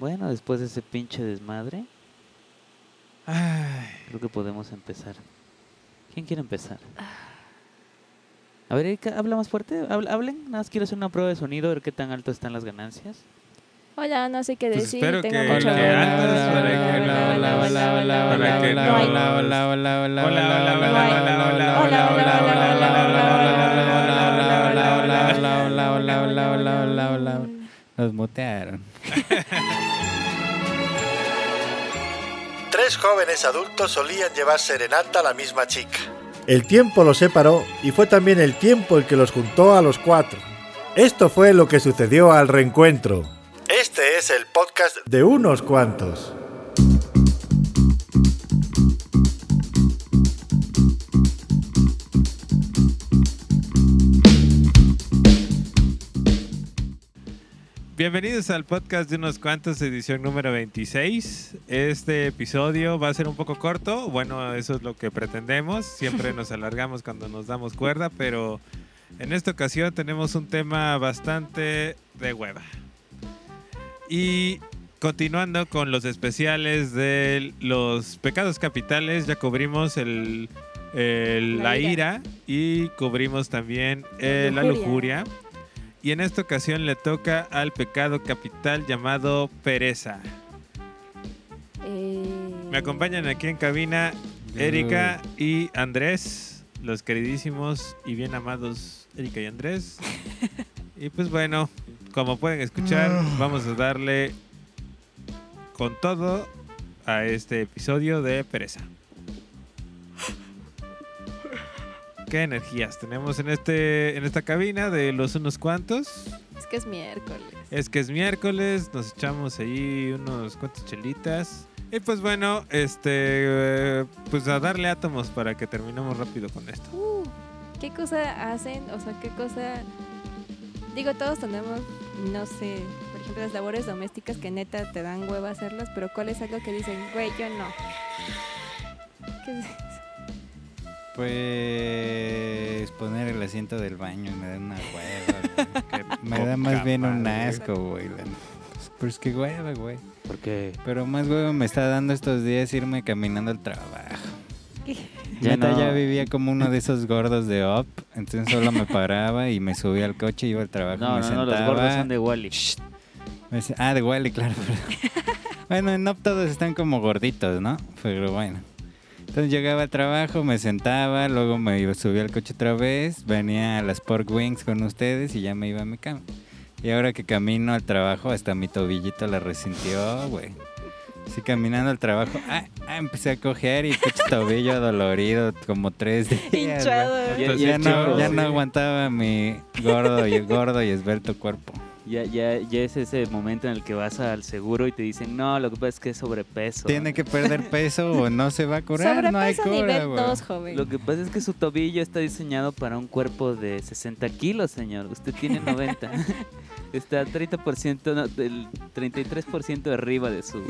Bueno, después de ese pinche desmadre, Ay, creo que podemos empezar. ¿Quién quiere empezar? A ver, Erika, habla más fuerte. Habl- hablen. Nada más quiero hacer una prueba de sonido, a ver qué tan alto están las ganancias. Hola, no sé qué Pues decir. espero tengo que- mucho que dolor. altas Hola, para que hola, no- hola, hola, para hola, que hola, no- hola, hola, hola, hola, hola. hola, hola, hola, Hola, hola, hola, hola, hola, hola, hola, hola, Nos mutearon. Tres jóvenes adultos solían llevar serenata a la misma chica. El tiempo los separó y fue también el tiempo el que los juntó a los cuatro. Esto fue lo que sucedió al reencuentro. Este es el podcast de unos cuantos. Bienvenidos al podcast de unos cuantos, edición número 26. Este episodio va a ser un poco corto, bueno, eso es lo que pretendemos. Siempre nos alargamos cuando nos damos cuerda, pero en esta ocasión tenemos un tema bastante de hueva. Y continuando con los especiales de los pecados capitales, ya cubrimos el, el- la, La ira. ira. y cubrimos también La eh, la lujuria. lujuria. Y en esta ocasión le toca al pecado capital llamado pereza. Eh, Me acompañan aquí en cabina Erika y Andrés, los queridísimos y bien amados Erika y Andrés. y pues bueno, como pueden escuchar, vamos a darle con todo a este episodio de pereza. ¿Qué energías tenemos en este en esta cabina de los unos cuantos? Es que es miércoles. Es que es miércoles, nos echamos ahí unos cuantos chelitas. Y pues bueno, este pues a darle átomos para que terminemos rápido con esto. Uh, ¿Qué cosa hacen? O sea, ¿qué cosa...? Digo, todos tenemos, no sé, por ejemplo, las labores domésticas que neta te dan hueva hacerlas, pero ¿cuál es algo que dicen, güey, yo no? ¿Qué es eso? Pues poner el asiento del baño me da una hueva. güey. Qué me da más bien un asco, güey. Pues, Pero es que hueva, güey. Porque Pero más hueva me está dando estos días irme caminando al trabajo. Ya Neta, no. ya vivía como uno de esos gordos de Up. Entonces solo me paraba y me subía al coche, iba al trabajo, no, me no, no, sentaba. los gordos son de Wally. Ah, de Wally, claro. bueno, en Up todos están como gorditos, ¿no? Pero bueno. Entonces llegaba al trabajo, me sentaba, luego me iba, subía al coche otra vez, venía a las Pork Wings con ustedes y ya me iba a mi cama. Y ahora que camino al trabajo, hasta mi tobillito la resintió, güey. Sí, caminando al trabajo, ah, ah, empecé a coger y pinche tobillo dolorido como tres días. Hinchado. Ya- Ya no, ya no aguantaba mi gordo y gordo y esbelto cuerpo. Ya, ya, ya es ese momento en el que vas al seguro y te dicen, no, lo que pasa es que es sobrepeso. Tiene que perder peso o no se va a curar, no hay Sobrepeso cura, nivel güey. 2, joven. Lo que pasa es que su tobillo está diseñado para un cuerpo de 60 kilos, señor. Usted tiene 90. está 30%, no, del 33% arriba de su,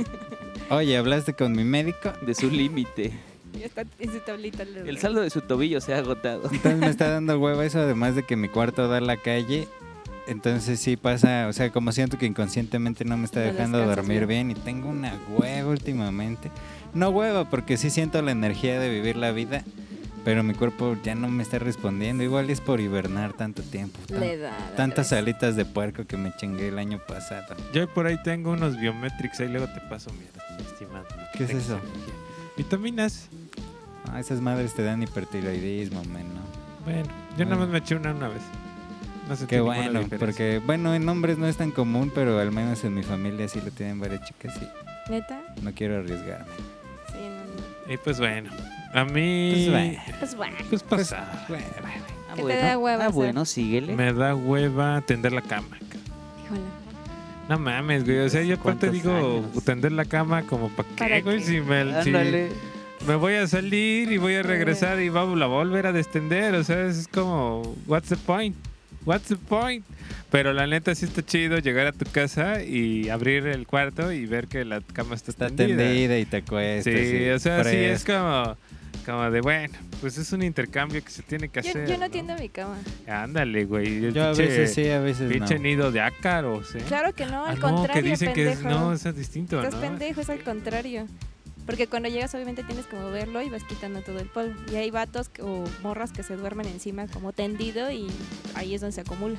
Oye, ¿hablaste con mi médico? de su límite. Ya está en su tablita. le- El saldo de su tobillo se ha agotado. Entonces me está dando hueva eso, además de que mi cuarto da a la calle. Entonces sí pasa, o sea, como siento que inconscientemente no me está No dejando descansas dormir bien. bien y tengo una hueva últimamente. No hueva, porque sí siento la energía de vivir la vida, pero mi cuerpo ya no me está respondiendo. Igual es por hibernar tanto tiempo. tan- Le da. la tantas alitas de puerco que me chingué el año pasado. Yo por ahí tengo unos biometrics, ahí luego te paso, mira, estimado. ¿Qué es eso? Vitaminas. Ah, esas madres te dan hipertiroidismo, men, ¿no? Bueno, yo nada Bueno. más me eché una una vez. No Qué bueno, porque bueno, en hombres no es tan común, pero al menos en mi familia sí lo tienen varias chicas y ¿Neta? no quiero arriesgarme. Sí, no, no. Y pues bueno, a mí... Pues bueno. Pues bueno. Pues pasa. Bueno, Ah, ¿Qué te da hueva ah, bueno, síguele. Me da hueva tender la cama. Híjole. No mames, güey. O sea, yo aparte ¿Cuántos digo años? tender la cama como para qué, ¿Para güey. qué? Si me, si me voy a salir y voy a regresar y va, la voy a volver a destender. O sea, es como, what's the point? What's the point? Pero la neta sí está chido llegar a tu casa y abrir el cuarto y ver que la cama está, está tendida. tendida y te acuestas. Sí, y o sea, sí es fresco. como. Como de, bueno, pues es un intercambio que se tiene que Yo, hacer. yo no tiendo mi cama. Ándale, güey. el Yo a veces sí, a veces Pinche no. nido de ácaros, ¿eh? Claro que no, Ah, al no, contrario, que dicen que es, pendejo. no, eso es distinto, Estás ¿no? pendejo, es al contrario. Porque cuando llegas obviamente tienes que moverlo y vas quitando todo el polvo. Y hay vatos que- o morras que se duermen encima como tendido y ahí es donde se acumula.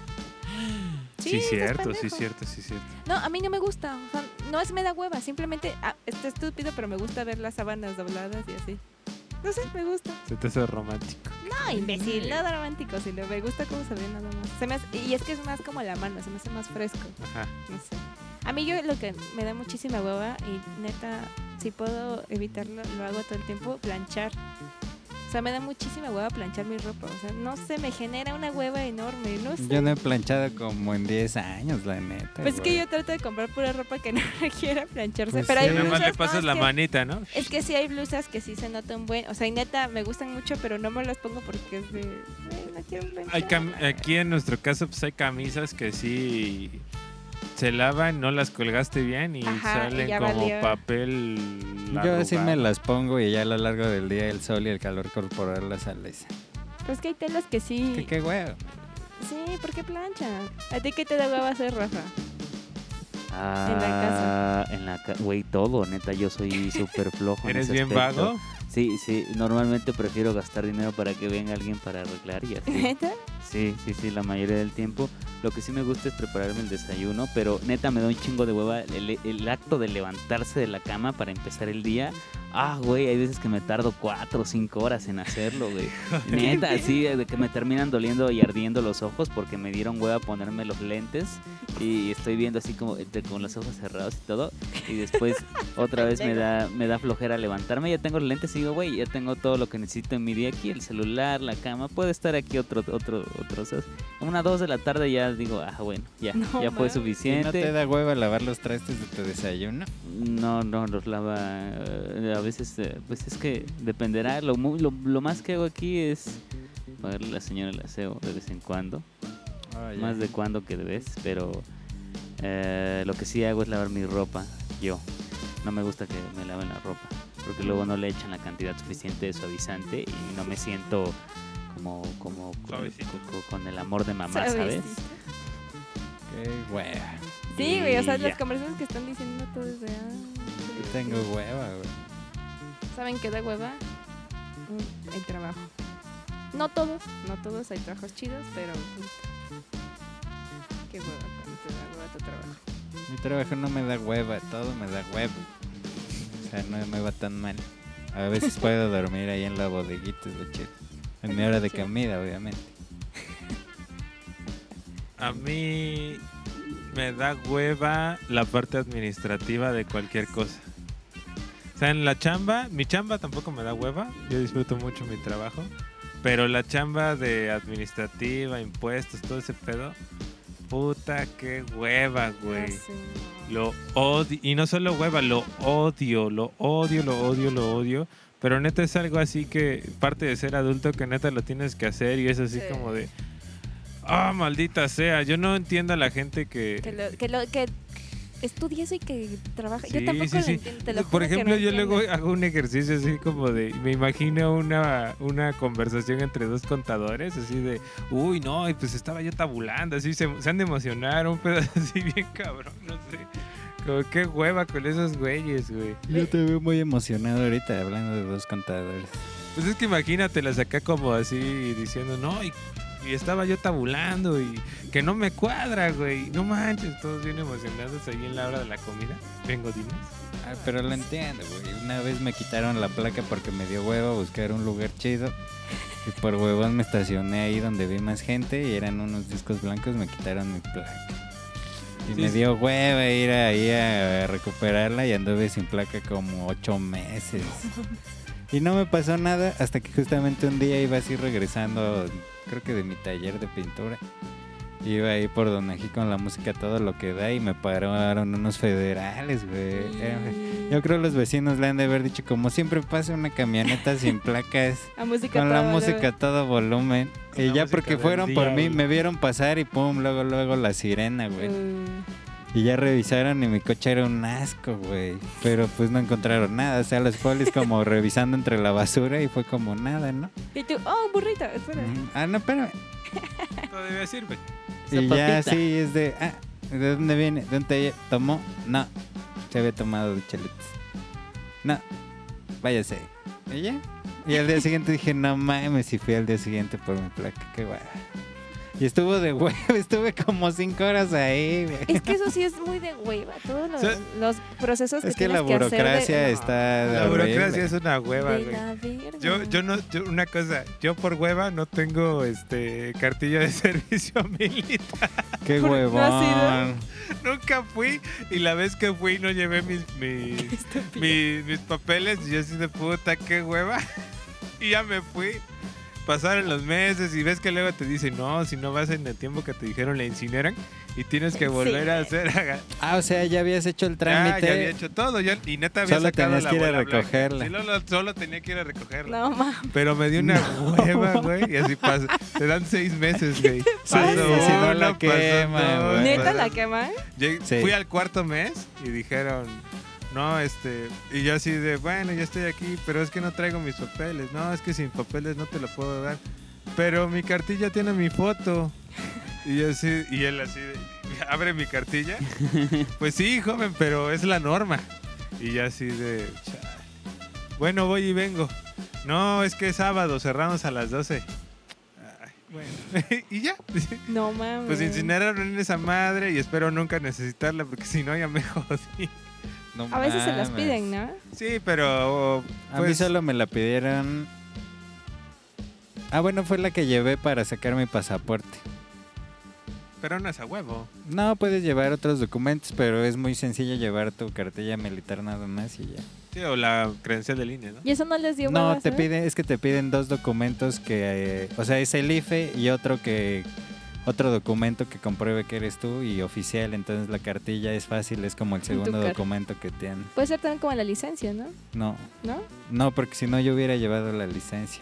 Sí, estás cierto, sí, cierto, sí, cierto. No, a mí no me gusta. o sea, no es me da hueva, simplemente ah, está estúpido, pero me gusta ver las sábanas dobladas y así. No sé, me gusta. Se te hace romántico. No, imbécil, nada romántico, sino me gusta cómo se ve nada más. Se me hace- y es que es más como la mano, se me hace más fresco. Ajá. No sé. A mí yo lo que me da muchísima hueva y neta, si puedo evitarlo, lo hago todo el tiempo, planchar. O sea, me da muchísima hueva planchar mi ropa. O sea, no sé, me genera una hueva enorme, no sé. Yo no he planchado como en 10 años, la neta. Pues es que yo trato de comprar pura ropa que no requiera plancharse. Pues pero sí. hay blusas, le pasas no, la que- manita, ¿no? Es que sí hay blusas que sí se nota un buen. O sea, y neta, me gustan mucho, pero no me las pongo porque es de. "Ay, no quiero planchar". Hay cam- aquí en nuestro caso, pues hay camisas que sí se lavan, no las colgaste bien y Ajá, salen como valió. papel. Yo así me las pongo y ya a lo largo del día el sol y el calor corporal las alisa. Pues que hay telas que sí. ¿Qué, qué huevo? Sí, ¿por qué planchan? ¿A ti qué te da hueva hacer, Rafa? Ah, en la casa. Güey, todo, neta, yo soy súper flojo. en ¿Eres ese bien aspecto. vago? Sí, sí, normalmente prefiero gastar dinero para que venga alguien para arreglar y así. ¿Neta? Sí, sí, sí, la mayoría del tiempo. Lo que sí me gusta es prepararme el desayuno, pero neta me da un chingo de hueva el, el acto de levantarse de la cama para empezar el día. Ah, güey, hay veces que me tardo cuatro o cinco horas en hacerlo, güey. Neta, sí, de que me terminan doliendo y ardiendo los ojos porque me dieron hueva ponerme los lentes y estoy viendo así como entre- con los ojos cerrados y todo. Y después otra vez me da, me da flojera levantarme. Ya tengo los lentes y digo, güey, ya tengo todo lo que necesito en mi día aquí, el celular, la cama. Puede estar aquí otro, otro, otro. ¿sabes? Una dos de la tarde ya digo, ah, bueno, ya, No ya fue mames. ¿Y no te suficiente. da hueva lavar los trastes de tu desayuno? No, no, los lava. eh, a veces, eh, pues es que dependerá. Lo, lo, lo más que hago aquí es pagarle a la señora el aseo de vez en cuando. Ya. Más de cuando que de vez, pero eh, lo que sí hago es lavar mi ropa yo. No me gusta que me laven la ropa, porque luego no le echan la cantidad suficiente de suavizante y no me siento como, como con, con- con el amor de mamá, ¿sabes? Qué hueva. Sí, güey, o sea, las conversaciones que están diciendo todo es de. ah, Yo tengo hueva, güey. ¿Saben qué da hueva? Mm, El trabajo. No todos, no todos, hay trabajos chidos, pero. Qué hueva cuando te da hueva tu trabajo. Mi trabajo no me da hueva, todo me da huevo. O sea, no me va tan mal. A veces puedo dormir ahí en la bodeguita, es lo chido. En mi hora de comida, obviamente. A mí me da hueva la parte administrativa de cualquier cosa. Sea, en la chamba, mi chamba tampoco me da hueva. Yo disfruto mucho mi trabajo. Pero la chamba de administrativa, impuestos, todo ese pedo. Puta, qué hueva, güey. Lo odio. Y no solo hueva, lo odio, lo odio, lo odio, lo odio. Pero neta es algo así que parte de ser adulto que neta lo tienes que hacer y es así Sí. como de... Ah, maldita sea. Yo no entiendo a la gente Que, que... lo, que, lo, que estudie eso y que trabaje. Sí, yo tampoco sí, lo sí. entiendo. Te lo Por ejemplo, no yo entiendo. luego hago un ejercicio así como de... Me imagino una, una conversación entre dos contadores, así de... Uy, no, y pues estaba yo tabulando, así se, se han de emocionar, un pedo así bien cabrón, no sé. Como qué hueva con esos güeyes, güey. Yo te veo muy emocionado ahorita hablando de dos contadores. Pues es que imagínatelas acá como así diciendo, no, y, y estaba yo tabulando y que no me cuadra, güey. No manches, todos bien emocionados ahí en la hora de la comida. Vengo, dinos. Ah, pero lo entiendo, güey. Una vez me quitaron la placa porque me dio hueva buscar un lugar chido. Y por huevón me estacioné ahí donde vi más gente y eran unos discos blancos, me quitaron mi placa. Y Sí, me dio hueva ir ahí a recuperarla y anduve sin placa como ocho meses. Y no me pasó nada hasta que justamente un día iba así regresando, creo que de mi taller de pintura. Iba ahí por Donají con la música todo lo que da y me pararon unos federales, güey. Yo creo los vecinos le han de haber dicho, como siempre pasa una camioneta sin placas, A música con la todo, música a todo volumen. Con Y la ya porque fueron por mí, me vieron pasar y pum, luego, luego la sirena, güey. Uh, Y ya revisaron y mi coche era un asco, güey. Pero pues no encontraron nada. O sea, los polis como revisando entre la basura y fue como nada, ¿no? Y tú, oh, burrito, espera. Ah, no, espérame. Todavía sirve. Y ya sí, es de, ah, ¿de dónde viene? ¿De dónde tomó? No, se había tomado de chelitos. No, váyase. ¿Y ya? Y al día siguiente dije, no mames, y fui al día siguiente por mi placa, qué guay. Y estuvo de huevo, estuve como cinco horas ahí. Es que eso sí es muy de hueva. Todos los, los procesos que Es que tienes la que hacer de- burocracia no, está La horrible. burocracia es una hueva, de güey. Yo, yo no, yo- una cosa, yo por hueva no tengo este cartilla de servicio militar. Qué ¿Por- no huevón. Nunca fui y la vez que fui no llevé mis, mis, mis, mis papeles y yo así de puta, qué hueva. Y ya me fui. Pasaron los meses y ves que luego te dicen, no, si no vas en el tiempo que te dijeron, la incineran y tienes que volver a hacer. Ah, o sea, ya habías hecho el trámite. ya había hecho todo ya, y neta había Solo sacado tenías la que ir a recogerla. Sí, solo, solo tenía que ir a recogerla. No, mames. Pero me dio una hueva, güey. Y así pasa. Te dan seis meses, güey. Sí, si no la queman. ¿Neta pasó- la queman? Sí. Fui al cuarto mes y dijeron, no, este. Y yo así de, bueno, ya estoy aquí, pero es que no traigo mis papeles. No, es que sin papeles no te lo puedo dar. Pero mi cartilla tiene mi foto. Y yo así, y él así de, abre mi cartilla. Pues sí, joven, pero es la norma. Y ya así de, "Chale. bueno, voy y vengo. No, es que es sábado, cerramos a las 12. Ay, bueno, y ya. No mames. Pues incineraron en esa madre y espero nunca necesitarla porque si no ya me jodí. No A veces se las piden, ¿no? Sí, pero A mí pues, solo me la pidieron. Ah, bueno, fue la que llevé para sacar mi pasaporte. pero no es a huevo. No, puedes llevar otros documentos, pero es muy sencillo llevar tu cartilla militar nada más y ya. Sí, o la credencial de línea, ¿no? Y eso no les dio No, hueva te hacer? pide, es que te piden dos documentos que, eh, o sea, es el IFE y otro que, otro documento que compruebe que eres tú y oficial. Entonces la cartilla es fácil, es como el segundo documento que tiene. Puede ser también como la licencia, ¿no? No, ¿No? no, porque si no yo hubiera llevado la licencia.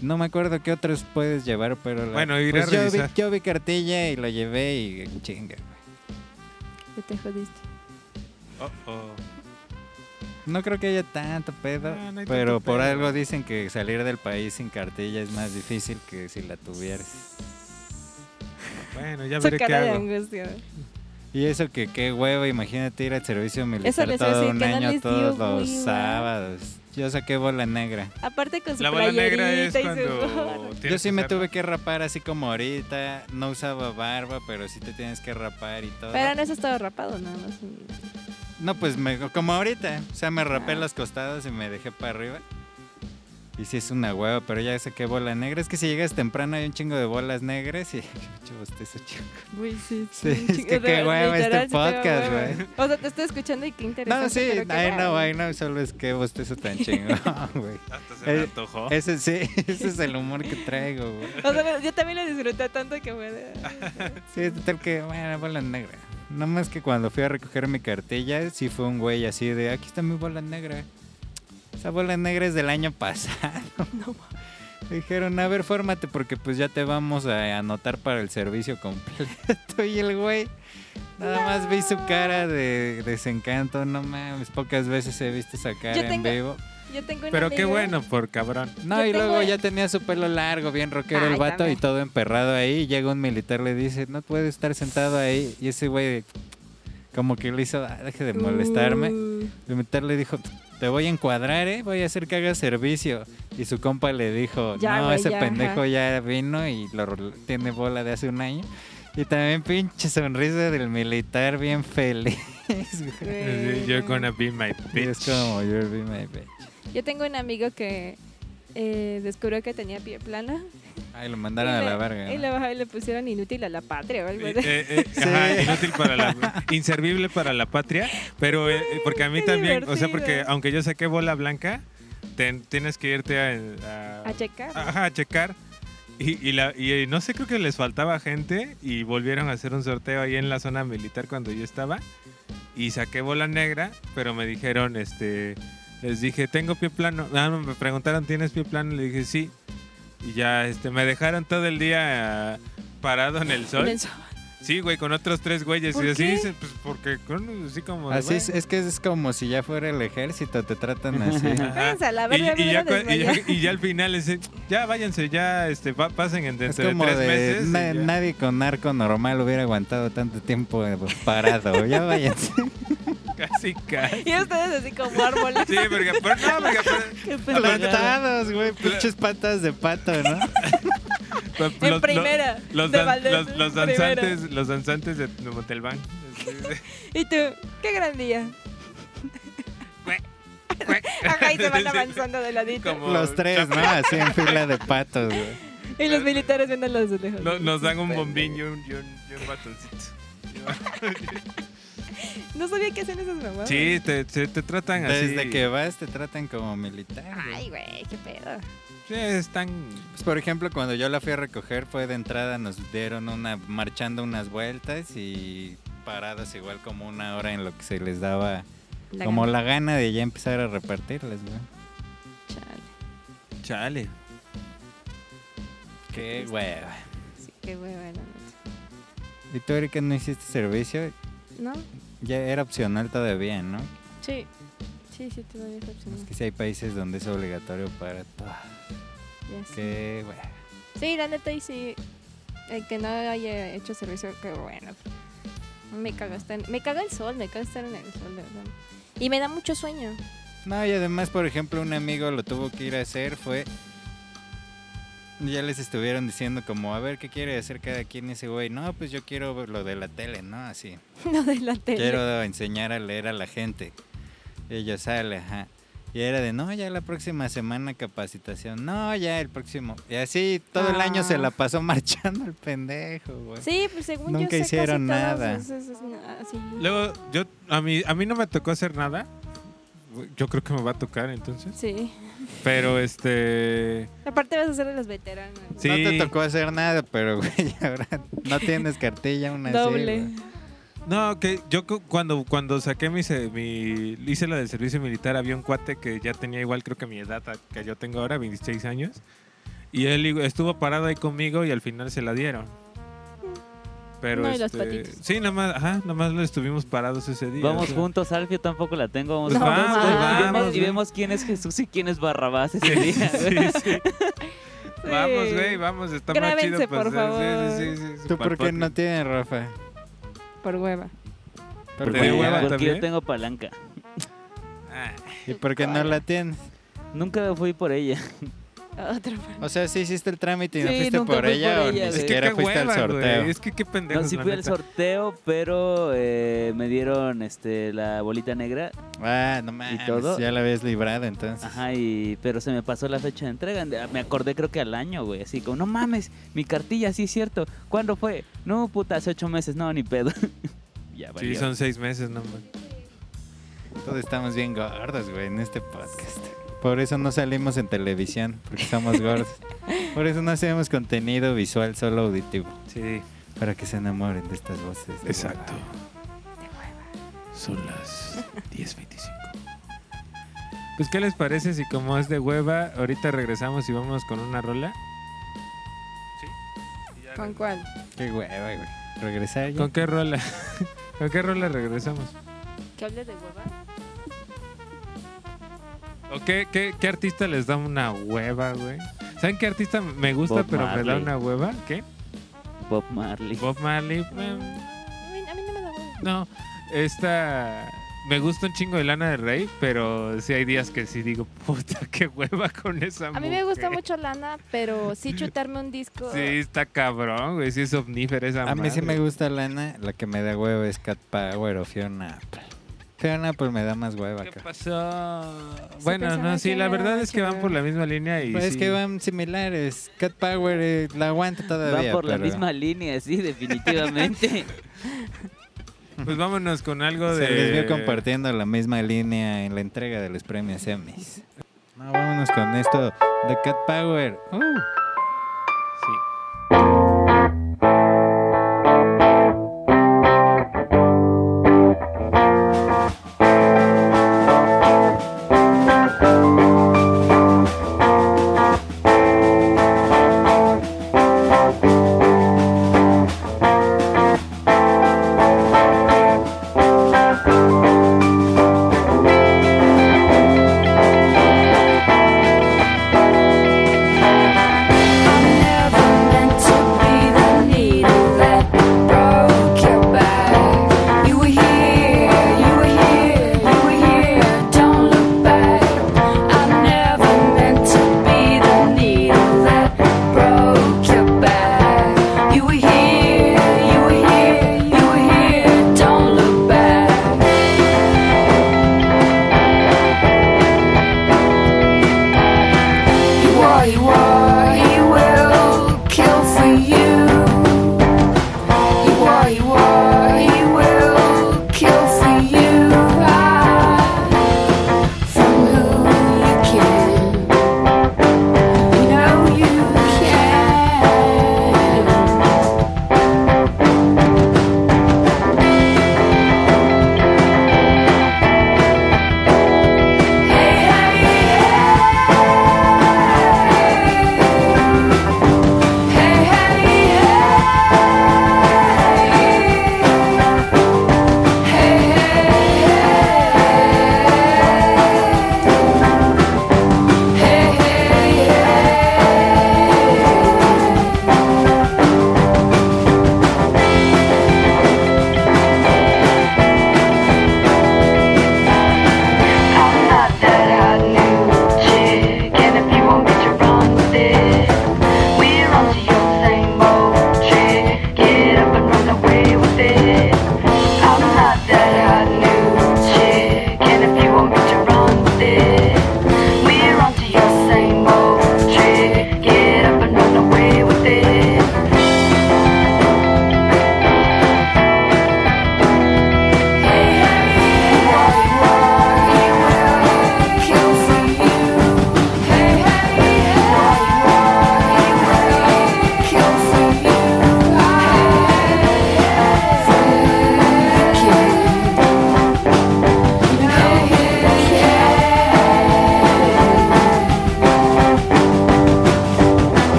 No me acuerdo qué otros puedes llevar, pero la- Bueno, iré a pues yo, vi, revisar. yo vi cartilla y lo llevé y chinga. güey. Te jodiste. Oh, oh. No creo que haya tanto pedo, No, no hay pero tanto por pedo. algo dicen que salir del país sin cartilla es más difícil que si la tuvieras. Bueno, ya Su veré qué cara de hago. angustia. Y eso que qué huevo, imagínate ir al servicio militar les iba a todo decir un año les dio todos los sábados. Yo saqué bola negra. Aparte con su La bola negra es playerita y su cuando gorro. tienes Yo sí que me tuve que rapar así como ahorita. No usaba barba, pero sí te tienes que rapar y todo. Pero no eso estaba rapado, nada más. No, pues me, como ahorita. O sea, me rapé Ah. los costados y me dejé para arriba. Y sí es una hueva, pero ya saqué bola negra. Es que si llegas temprano hay un chingo de bolas negras y... Mucho bostezo, chingo. Güey, sí. Sí, es sí, que qué hueva este podcast, güey. O sea, te estoy escuchando y qué interesante. No, sí, ay no, ay no, solo es que bostezo tan chingón, güey. Hasta se me Eh, antojó. Ese sí, ese es el humor que traigo, güey. O sea, yo también lo disfruté tanto que fue de... Sí, total que, bueno, bola negra. No más que cuando fui a recoger mi cartilla, sí fue un güey así de, aquí está mi bola negra. Esa bola negra es del año pasado. No, Dijeron, a ver, fórmate porque pues ya te vamos a anotar para el servicio completo. Y el güey, nada más vi su cara de desencanto. No mames, pocas veces he visto esa cara en vivo. Yo tengo una Pero qué bueno por cabrón. No, Yo y tengo- luego ya tenía su pelo largo, bien rockero el vato también. y todo emperrado ahí. Y llega un militar, le dice, no puede estar sentado ahí. Y ese güey, como que le hizo, "Ah, deje de molestarme. Uh, El militar le dijo, te voy a encuadrar, ¿eh? Voy a hacer que hagas servicio. Y su compa le dijo, Ya, no, ese ya, pendejo ajá. ya vino y lo, tiene bola de hace un año. Y también pinche sonrisa del militar bien feliz. You're gonna be my Y es bitch. como, you're be my bitch. Yo tengo un amigo que eh, descubrió que tenía pie plana. Ay, lo mandaron a y la verga. Y ¿no? le, bajaron y le pusieron inútil a la patria o algo Eh, así. eh, eh, ajá, inútil para la inservible para la patria, pero eh, porque a mí Qué también, o sea, porque aunque yo saqué bola blanca, tienes que irte a, a- A checar. ajá, a checar y, y la, y no sé, creo que les faltaba gente y volvieron a hacer un sorteo ahí en la zona militar cuando yo estaba y saqué bola negra, pero me dijeron, este, les dije, tengo pie plano, ah, no, me preguntaron, ¿tienes pie plano? Le dije, sí, y ya, este, me dejaron todo el día ah, parado en el sol. En el sol. Sí, güey, con otros tres güeyes. ¿Por y así qué? dicen, pues porque con así como. de, Así es, es que es como si ya fuera el ejército, te tratan así. Y, ya, y, y al final es, ya váyanse, ya este, pa- pasen en Es de tres de meses. na- nadie con narco normal hubiera aguantado tanto tiempo eh, parado. Ya váyanse. Casi, casi. Y ustedes así como árboles. Sí, porque, pero no, porque, Qué. Plantados, güey, pinches patas de pato, ¿no? En los- primera, Los, de dan- Valdés, los, los en primera. danzantes, los danzantes de, Montelván. Y tú, qué gran día. Ajá, y se van avanzando de ladito. Como Los tres, ¿no? Así en fila de patos, güey. Y los militares viendo los de lejos. No- nos dan un bombín y un, y un, y un batoncito. No sabía que hacen esas mamadas. Sí, te, te, te tratan así. Desde que vas te tratan como militar. güey. Ay, güey, qué pedo. Sí, están. Pues, por ejemplo, cuando yo la fui a recoger fue de entrada, nos dieron una marchando unas vueltas y paradas igual como una hora en lo que se les daba La como gana. la gana de ya empezar a repartirlas, güey. Chale. Chale. Qué hueva. Sí, qué hueva, la neta. ¿Y tú, Erika, no hiciste servicio? ¿No? Ya era opcional todavía, ¿no? Sí. Sí, sí, todavía es opcional. Es que sí hay países donde es obligatorio para todo. Ya sé. Qué hueva. Sí, la neta, y sí. El que no haya hecho servicio, qué bueno. Me caga estar en- me caga el sol, me caga estar en el sol, de verdad. Y me da mucho sueño. No, y además, por ejemplo, un amigo lo tuvo que ir a hacer, fue... Ya les estuvieron diciendo como, a ver, ¿qué quiere hacer cada quien ese güey? No, pues yo quiero lo de la tele, ¿no? Así. No de la tele. Quiero enseñar a leer a la gente. Y ella sale, ajá. Y era de, no, ya la próxima semana capacitación. No, ya el próximo. Y así todo el año se Ah. la pasó marchando el pendejo, güey. Sí, pues según Nunca yo sé, hicieron casi todos nada. es- es- es- así. Luego, yo, a mí, a mí no me tocó hacer nada. Yo creo que me va a tocar entonces. Sí. Pero este. Aparte vas a ser de los veteranos. Sí. No te tocó hacer nada, pero, güey, ahora no tienes cartilla así, Doble. No, que yo cu- cuando, cuando saqué mi, se- mi. Hice la del servicio militar, había un cuate que ya tenía igual, creo que mi edad que yo tengo ahora, 26 años. Y él estuvo parado ahí conmigo y al final se la dieron. Pero No, y los este, patitos. sí, nada más, ajá, nada más lo estuvimos parados ese día. Vamos o sea. juntos, Alfio tampoco la tengo. Vamos Pues juntos, vamos, y vamos, vemos- y vemos quién es Jesús y quién es Barrabás ese día. sí, sí. Vamos, güey, vamos, está más Grábense, chido. por pues, favor. Sí, sí, sí, sí, ¿Tú por qué no tienes, Rafa? Por hueva. ¿Por hueva Porque también? yo tengo palanca. Ah, ¿Y por qué no la tienes? Nunca fui por ella. Otra O sea, sí hiciste el trámite y no Sí, fuiste nunca por fui ella por o ni güey. Es que siquiera fuiste hueva, al sorteo. Es que qué pendejos. No, sí fui al sorteo, pero eh, me dieron este la bolita negra. Ah, no mames, todo? ya la habías librado entonces. Ajá, y, pero se me pasó la fecha de entrega. Me acordé creo que al año, güey. Así como, no mames, mi cartilla, sí es cierto. ¿Cuándo fue? No, puta, hace ocho meses. No, ni pedo. ya, Sí, valió. son seis meses nomás. Todos estamos bien gordos, güey, en este podcast. Por eso no salimos en televisión, porque somos gordos. Por eso no hacemos contenido visual, solo auditivo. Sí, Para que se enamoren de estas voces. de exacto. hueva. Son las 10.25. Pues, ¿qué les parece si como es de hueva, ahorita regresamos y vamos con una rola? Sí. ¿Con cuál? Qué hueva, güey. Regresar ya. ¿Con qué rola? ¿Con qué rola regresamos? ¿Que hable de hueva? ¿O qué, qué, qué artista les da una hueva, güey? ¿Saben qué artista me gusta Bob pero me da Marley. una hueva? ¿Qué? Bob Marley. Bob Marley. eh, A mí, a mí no me da hueva. No, esta... Me gusta un chingo de Lana del Rey, pero sí hay días que sí digo, puta, qué hueva con esa A mí me gusta mujer". mucho Lana, pero sí chutarme un disco. Sí, está cabrón, güey. Sí es omnífera esa A mí sí me gusta Lana, la que me da hueva es Cat Power o Fiona Apple. Fiona Apple me da más hueva, ¿Qué acá. pasó? Bueno, no, sí, la verdad es que van por la misma línea y Pues es sí. que van similares. Cat Power eh, la aguanta Va todavía. por la pero misma línea, sí, definitivamente. Pues vámonos con algo Se de... les vio compartiendo la misma línea en la entrega de los premios Emmys. No, vámonos con esto de Cat Power. Uh.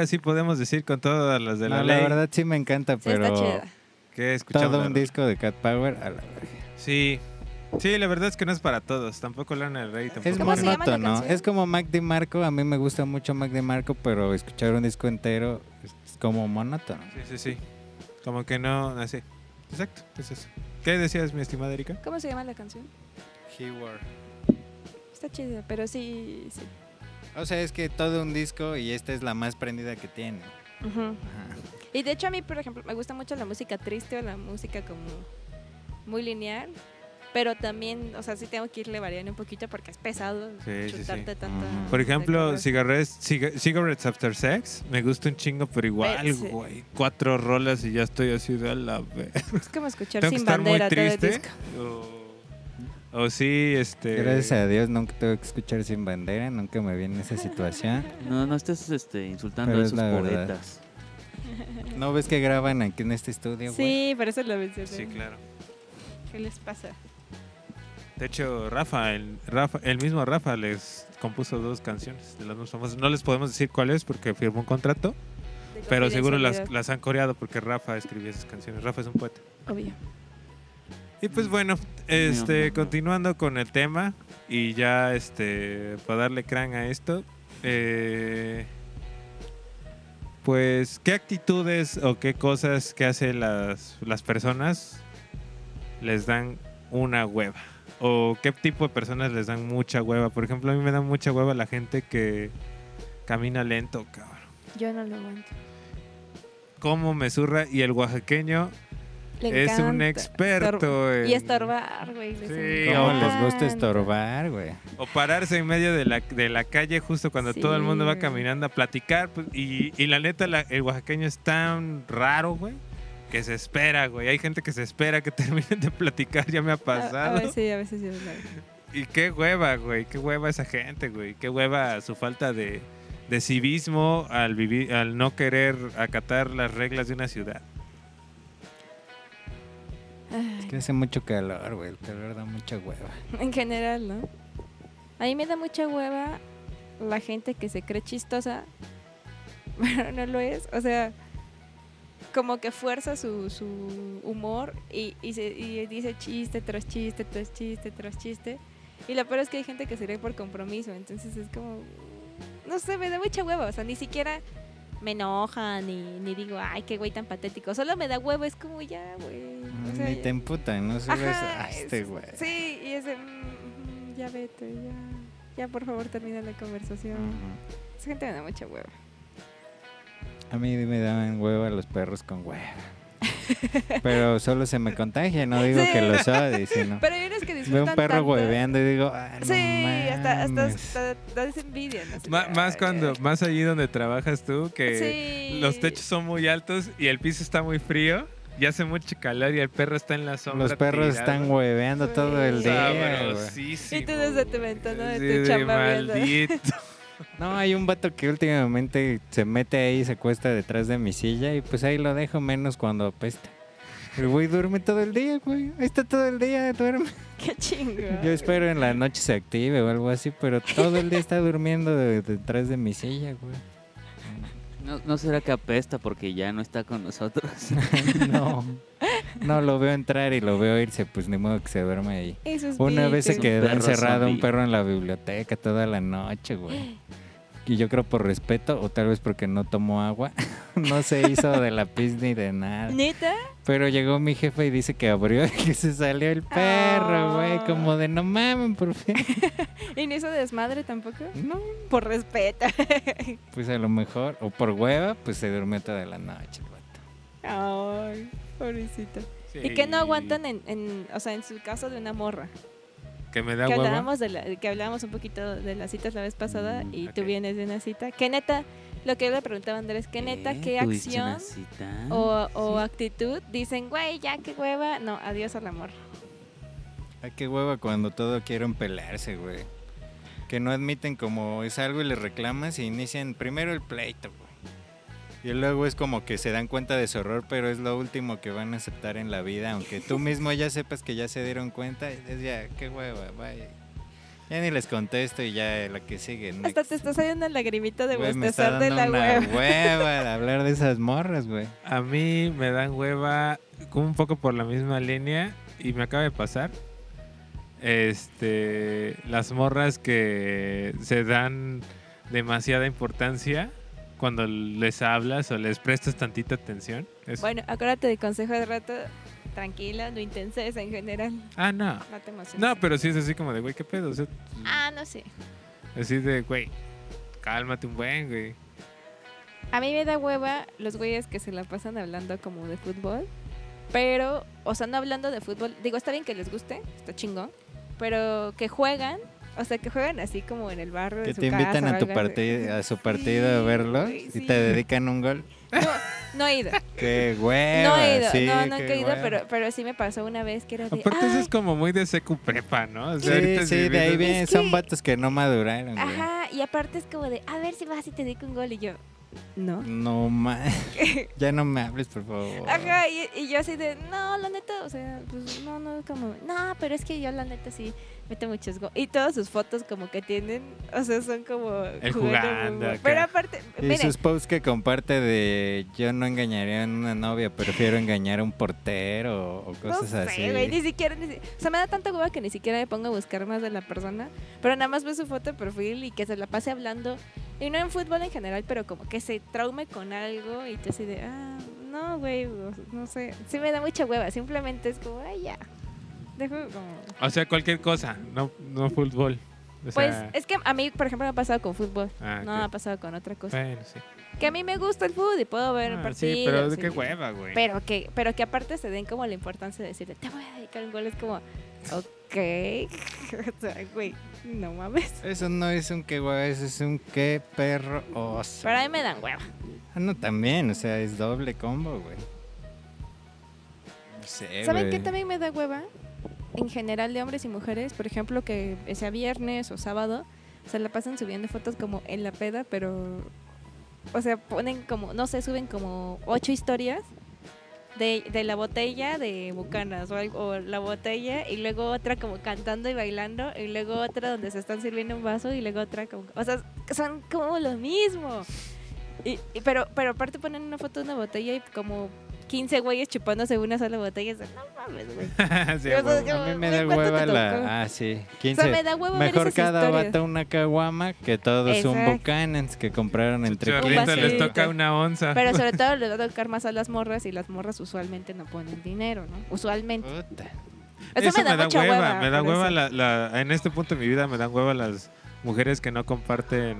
Ahora sí podemos decir con todas las de la No, ley la verdad sí me encanta, Sí, está pero chida. que he escuchado. todo un disco de Cat Power, a la. Sí. Sí, la verdad es que no es para todos. Tampoco Lana del Rey. Tampoco Es ¿Cómo se llama la monótono. Es como Mac DiMarco. A mí me gusta mucho Mac DiMarco, pero escuchar un disco entero es como monótono. Sí, sí, sí. Como que no, así. Exacto, es eso. ¿Qué decías, mi estimada Erika? ¿Cómo se llama la canción? Está chida, pero sí, sí. O sea, es que todo un disco y esta es la más prendida que tiene. Y de hecho a mí, por ejemplo, me gusta mucho la música triste o la música como muy lineal. Pero también, o sea, sí tengo que irle variando un poquito porque es pesado Sí, sí, sí. chutarte. Ujú. Por ejemplo, cigarettes, ciga- Cigarettes After Sex. Me gusta un chingo, pero igual, sí. güey. Cuatro rolas y ya estoy así de la vez. Es como escuchar Tengo que sin estar muy bandera todo el. O, o sí, este. Gracias a Dios nunca tuve que escuchar sin bandera, nunca me vi en esa situación. No, no estés este, insultando Pero a es esos verdad. poetas. ¿No ves que graban aquí en este estudio? Sí, por eso lo mencioné. Sí, claro. ¿Qué les pasa? De hecho, Rafa el, Rafa, el mismo Rafa les compuso dos canciones de las más famosas. No les podemos decir cuáles porque firmó un contrato, pero seguro las, las han coreado porque Rafa escribió esas canciones. Rafa es un poeta. Obvio. Y pues bueno, este, no. continuando con el tema y ya este, para darle crán a esto, eh, pues, ¿qué actitudes o qué cosas que hacen las, las personas les dan una hueva? ¿O qué tipo de personas les dan mucha hueva? Por ejemplo, a mí me da mucha hueva la gente que camina lento, cabrón. Yo no lo aguanto. Cómo me zurra y el oaxaqueño Le es un experto estor- Y en- estorbar, güey. Sí, ¿Cómo les gusta estorbar, güey? O pararse en medio de la, de la calle justo cuando Sí, todo el mundo va caminando a platicar. pues, y, y la neta, la- el oaxaqueño es tan raro, güey, que se espera, güey. Hay gente que se espera que terminen de platicar, ya me ha A, a pasado. veces sí, a veces sí. es la- Y qué hueva, güey, qué hueva esa gente, güey. Qué hueva su falta de, de civismo al, vivir, al no querer acatar las reglas de una ciudad. Ay, Es que hace mucho calor, güey. El calor da mucha hueva. En general, ¿no? A mí me da mucha hueva la gente que se cree chistosa, pero no lo es. O sea, como que fuerza su, su humor y, y, se- y dice chiste tras chiste, tras chiste, tras chiste. Y lo peor es que hay gente que se ríe por compromiso. Entonces es como. No sé, me da mucha hueva. O sea, ni siquiera me enoja ni, ni digo, ay, qué güey tan patético. Solo me da hueva. Es como ya, güey. O sea, Ni te emputan, no subes Ajá, a este, es- güey. Sí, y ese, mm, ya vete, ya. Ya, por favor, termina la conversación. Esa gente me da mucha hueva. A mí me daban hueva los perros con hueva. Pero solo se me contagia, no digo Sí. que los odie, sino... Pero hay unos que disfrutan Veo un perro tanto. hueveando y digo, ah, no Sí, hasta, hasta, mames". hasta das envidia. ¿no? Ma- más cuando, más allí donde trabajas tú, que Sí. los techos son muy altos y el piso está muy frío y hace mucho calor y el perro está en la sombra. Los perros tirado. están hueveando todo el día. Sabrosísimo, Y tú desde tu ventana de Sí, tu chamba maldito. No, hay un vato que últimamente se mete ahí y se acuesta detrás de mi silla y pues ahí lo dejo menos cuando apesta. El güey duerme todo el día, güey. Ahí está todo el día, duerme. Qué chingo. Yo espero en la noche se active o algo así, pero todo el día está durmiendo de- detrás de mi silla, güey. No, no será que apesta porque ya no está con nosotros. No, no lo veo entrar y lo veo irse, pues ni modo que se duerme ahí. Esos Una vez se quedó encerrado un perro en la biblioteca toda la noche, güey. Y yo creo por respeto, o tal vez porque no tomó agua, no se hizo de la pis ni de nada. ¿Neta? Pero llegó mi jefe y dice que abrió y que se salió el perro, güey. Ah. Como de no mames, por fin. ¿Y no hizo desmadre tampoco? No, Por respeto. pues a lo mejor, o por hueva, pues se durmió toda la noche, el vato. Ay, pobrecito. ¿Y que no aguantan en, en, o sea, en su caso de una morra? Que me da que hueva. hablábamos de la, que hablábamos un poquito de las citas la vez pasada Mm, y ok. tú vienes de una cita. ¿Qué neta? Lo que yo le preguntaba a Andrés, ¿qué neta, ¿Eh? qué ¿Tuviste acción o, o Sí. actitud dicen, güey, ya qué hueva? No, adiós al amor. Ay, qué hueva cuando todo quieren pelearse, güey. Que no admiten como es algo y les reclamas y inician primero el pleito, güey. Y luego es como que se dan cuenta de su error, pero es lo último que van a aceptar en la vida, aunque tú mismo ya sepas que ya se dieron cuenta, es ya, qué hueva, vaya. Ya ni les contesto y ya la que sigue. Hasta te está saliendo una lagrimita de Güey, me está bostezar de la una web. hueva de hablar de esas morras, güey. A mí me dan hueva como un poco por la misma línea y me acaba de pasar. Este, las morras que se dan demasiada importancia cuando les hablas o les prestas tantita atención. Es- Bueno, acuérdate del consejo de rato. Tranquila, no intenses en general. Ah, no. No te emociones. No, pero sí es así como de, güey, ¿qué pedo? O sea, Ah, no sé. así de, güey, cálmate un buen, güey. A mí me da hueva los güeyes que se la pasan hablando como de fútbol. Pero, o sea, no hablando de fútbol. Digo, está bien que les guste, está chingón. Pero que juegan, o sea, que juegan así como en el barrio. Que de su te invitan casa a tu a su partido a verlo güey, y te dedican un gol. No, no he ido. Qué hueva. No he ido, sí, no, no he ido, pero, pero sí me pasó una vez que era de. Aparte eso "Ay, es como muy de secu prepa, ¿no? O sea, Sí, de ahí vienen, son que- vatos que no maduraron, güey. Ajá, y aparte es como de, a ver si vas y te dedico un gol. Y yo, no. No más. ya no me hables, por favor. Ajá, y, y yo así de, no, la neta, o sea, pues no, no, como, no, pero es que yo la neta sí meto muchos goles. Y todas sus fotos como que tienen, o sea, son como... El jugando. Pero aparte, Y miren, sus posts que comparte de yo no engañaría a una novia, prefiero engañar a un portero o no cosas sé, así. güey, ni siquiera, ni o sea, me da tanta hueva que ni siquiera me pongo a buscar más de la persona, pero nada más ve su foto de perfil y que se la pase hablando, y no en fútbol en general, pero como que se traume con algo y tú así de, ah, no, güey, no sé, sí me da mucha hueva, simplemente es como, ay, ya, dejo como... O sea, cualquier cosa, no, no fútbol. O Pues sea, es que a mí, por ejemplo, me ha pasado con fútbol. ah, No me ha pasado con otra cosa. Bueno, sí. Que a mí me gusta el fútbol y puedo ver Ah, partidos. sí, pero de qué hueva, güey. Pero que, pero que aparte se den como la importancia de decirle, te voy a dedicar un gol. Es como, ok. o sea, güey, no mames. Eso no es un qué hueva, eso es un qué perro oso. Pero a mí me dan hueva. Ah, no, también, o sea, es doble combo, güey. No sé, ¿Saben güey. qué también me da hueva? En general de hombres y mujeres, por ejemplo, que sea viernes o sábado, se la pasan subiendo fotos como en la peda, pero, o sea, ponen como, no sé, suben como ocho historias de, la botella de Bucanas o, algo, o la botella y luego otra como cantando y bailando y luego otra donde se están sirviendo un vaso y luego otra como, o sea, son como lo mismo. Y, y- pero, pero aparte ponen una foto de una botella y como 15 güeyes chupándose una sola botella. y es de, no mames, güey. Sí, A mí me güey, da ¿cuánto te hueva la... Ah, sí. O 15. sea, me da huevo ver Mejor esas cada historias. vato una caguama que todos un Exacto. Buchanans que compraron entre Un Chorrito les toca una onza. Pero sobre todo les va a tocar más a las morras y las morras usualmente no ponen dinero, ¿no? Usualmente. Puta. Eso, me da, mucha hueva, hueva. me da hueva eso. la, la- en este punto de mi vida me dan hueva las mujeres que no comparten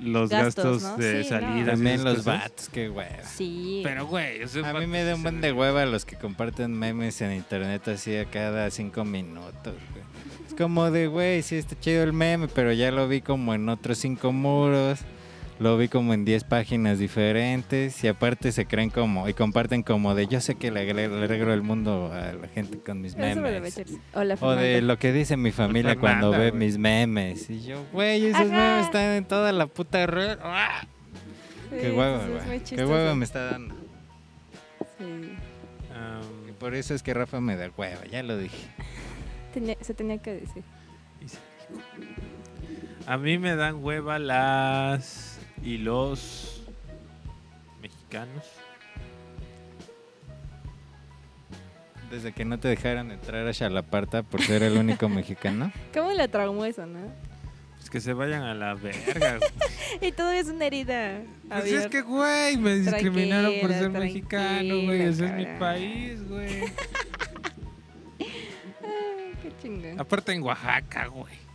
los Gastos, gastos, ¿no? de Sí, no. salida. También los vatos, qué hueva. Sí. Pero güey, o sea, A mí me da un buen de hueva los que comparten memes en internet así a cada cinco minutos, güey. Es como de, güey, sí está chido el meme, pero ya lo vi como en otros cinco muros. Lo vi como en 10 páginas diferentes y aparte se creen como y comparten como de yo sé que le, le- le arreglo el mundo a la gente con mis Eso me debe memes. Hola, O de lo que dice mi familia cuando ve mis memes. Y yo, güey, esos Ajá. memes están en toda la puta red. ¡Ah! Sí, Qué hueva, güey. Qué hueva me está dando. Sí. Am, Y por eso es que Rafa me da hueva, ya lo dije. Tenía- se tenía que decir. A mí me dan hueva las y los mexicanos. Desde que no te dejaron entrar a Chalaparta por ser el único mexicano. ¿Cómo le traumó eso, no? Pues que se vayan a la verga. Y todavía es una herida. pues es que, güey, me discriminaron por ser mexicano, güey. Ese es mi país, güey. Ay, qué chingón. Aparte en Oaxaca, güey.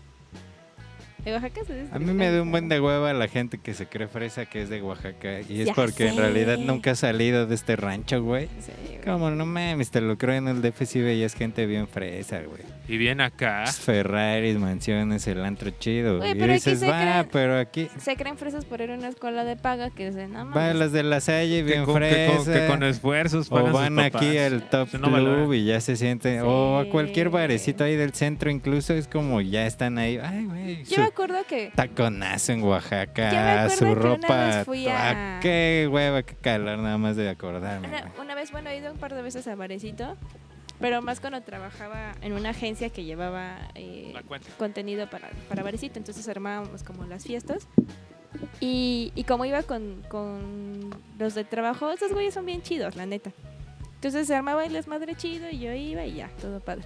En Oaxaca se dice A mí me da un buen de hueva la gente que se cree fresa que es de Oaxaca. Y es Ya porque en realidad nunca ha salido de este rancho, güey. Sí, güey. Como no mames, te lo creo en el DF sí veías gente bien fresa, güey. Y bien acá. Ferraris, mansiones, el antro chido. Güey, y pero aquí dices, se va, creen- pero aquí... Se creen fresas por ir a una escuela de paga que es de no Va mames. las de la Salle bien con, que que con esfuerzos O sus van papás. aquí al Top no Club y ya se sienten. O a cualquier barecito ahí del centro, incluso es como ya están ahí. Ay, güey. Yo su acuerdo que taconazo en Yo me Oaxaca. acuerdo Su que una ropa. vez fui a- ah, qué hueva, qué calor, nada más de acordarme. una, vez, bueno, he ido un par de veces a Varecito Pero más cuando trabajaba en una agencia que llevaba eh, contenido para, para Barecito, entonces armábamos como las fiestas. Y, y como iba con, con los de trabajo, esos güeyes son bien chidos, la neta. Entonces se armaba el desmadre chido y yo iba y ya, todo padre.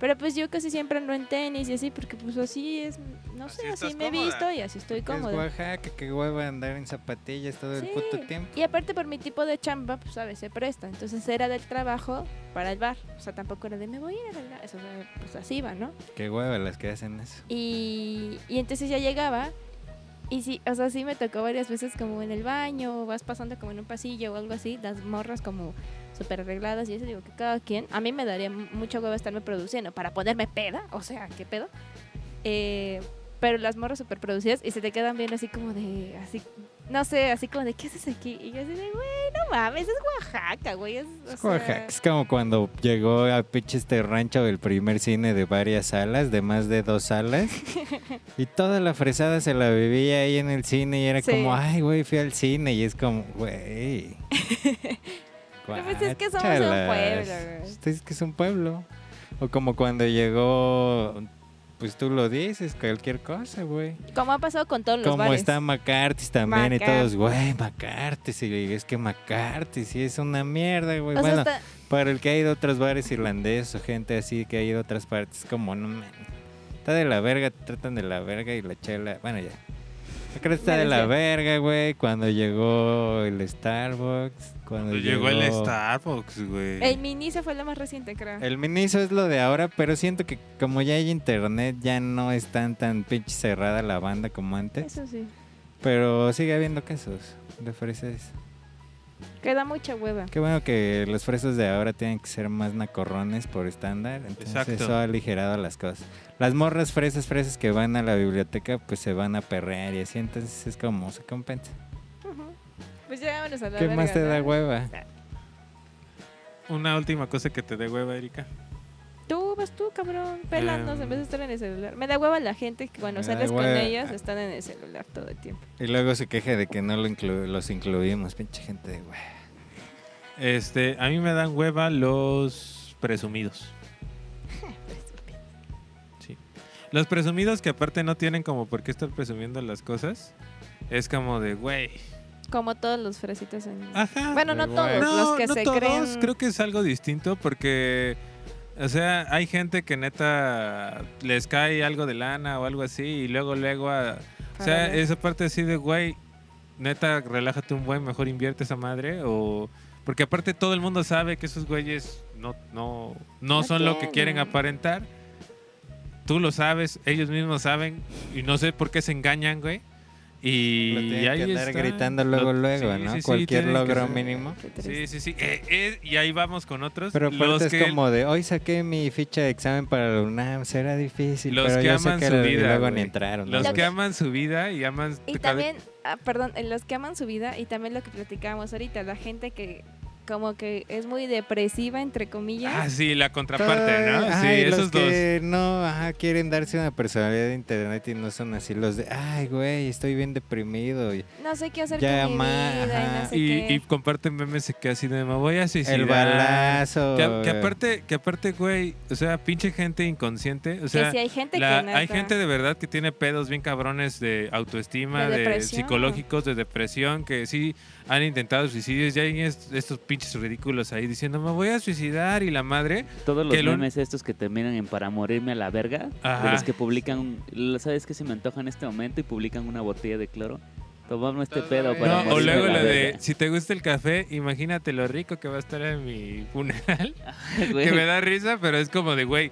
Pero pues yo casi siempre ando en tenis y así, porque pues así es, no Así sé, así me he visto y así estoy Es cómoda. Oaxaca, qué hueva andar en zapatillas todo el puto tiempo. Y aparte por mi tipo de chamba, pues sabes, se presta. Entonces era del trabajo para el bar. O sea, tampoco era de me voy a ir a. Eso, o sea, pues así va, ¿no? Qué hueva las que hacen eso. Y, y entonces ya llegaba. Y sí, o sea, sí me tocó varias veces como en el baño, o vas pasando como en un pasillo o algo así, las morras como súper arregladas y eso, digo que cada quien, a mí me daría mu- mucha hueva estarme produciendo para ponerme peda, o sea, ¿qué pedo? Eh, pero las morras súper producidas y se te quedan bien así como de, así, no sé, así como de, ¿qué haces aquí? Y yo así de, güey, no mames, es Oaxaca, güey, es, Es sea, Oaxaca. Es como cuando llegó a pinche este rancho el primer cine de varias salas, de más de dos salas. y toda la fresada se la vivía ahí en el cine y era Sí. como, ay, güey, fui al cine. Y es como, güey. Pero pues es que somos un pueblo, güey. Es que es un pueblo. O como cuando llegó, pues tú lo dices, cualquier cosa, güey. como ha pasado con todos los Como bares. está McCarthy también y todos, güey, McCarthy. Y es que McCarthy sí es una mierda, güey. O bueno, hasta- para el que ha ido a otros bares irlandeses o gente así que ha ido a otras partes, como no man, Está de la verga, te tratan de la verga y la chela. Bueno, ya. Que está de la verga, güey. Cuando llegó el Starbucks. Cuando Llegó el Starbucks, güey. el Miniso fue lo más reciente, creo. El Miniso es lo de ahora, pero siento que como ya hay internet, ya no es tan tan pinche cerrada la banda como antes. Eso sí. Pero sigue habiendo casos de fresas. Queda mucha hueva. Qué bueno que los fresas de ahora tienen que ser más nacorrones por estándar. Entonces Exacto. eso ha aligerado las cosas. Las morras fresas, fresas que van a la biblioteca, pues se van a perrear y así. Entonces es como se compensa. Pues ya vámonos a la ¿Qué más verga, te da hueva? Una última cosa que te dé hueva, Erika. Tú, vas tú, cabrón. Pélanos Em. en vez de estar en el celular. Me da hueva la gente que cuando sales con ellos están en el celular todo el tiempo. Y luego se queja de que no lo inclu- los incluimos. Pinche gente de hueva. Este, a mí me dan hueva los presumidos. Sí. Los presumidos que aparte no tienen como por qué estar presumiendo las cosas. Es como de, güey. Como todos los fresitas en... Ajá. Bueno, no todos, no, los que no se todos. creen... Creo que es algo distinto porque, o sea, hay gente que neta les cae algo de lana o algo así y luego, luego, a- o sea, esa parte así de, güey, neta, relájate un buen, mejor invierte esa madre o... Porque aparte todo el mundo sabe que esos güeyes no, no, no, No son lo que quieren aparentar. Tú lo sabes, ellos mismos saben y no sé por qué se engañan, güey. Y Lo tienen ahí que andar está. gritando luego, Lo- luego, sí, ¿no? sí, Cualquier logro mínimo. Sí, sí, sí. Eh, eh, y ahí vamos con otros. Pero los es que, como de, hoy saqué mi ficha de examen para la UNAM, será difícil, Los pero que yo aman su vida, luego ni entraron. los que aman su vida y aman... Y también, ah, perdón, en los que aman su vida y también lo que platicábamos ahorita, la gente que como que es muy depresiva, entre comillas. Ah, sí, la contraparte, ¿no? Ay, Sí, ay, esos los dos. que no, ajá, quieren darse una personalidad de internet y no son así los de, ay, güey, estoy bien deprimido. y No sé qué hacer Ya, con mi vida y ajá. no sé Y, qué. y comparten memes que así de me voy a suicidar. el balazo. Que, que aparte, que aparte, güey, o sea, pinche gente inconsciente. O sea, que si hay gente la- que hay gente de verdad que tiene pedos bien cabrones de autoestima, De de, psicológicos, de depresión, que sí han intentado suicidios. Ya hay est- estos pinches ridículos ahí diciendo, me voy a suicidar y la madre. Todos los Que lo- memes estos que terminan en para morirme a la verga, de Ajá. los que publican, ¿sabes qué se me antoja en este momento? Y publican una botella de cloro. Tomamos este pedo para No, o morirme luego a la la de, verga. si te gusta el café, imagínate lo rico que va a estar en mi funeral. Que me da risa, pero es como de, güey,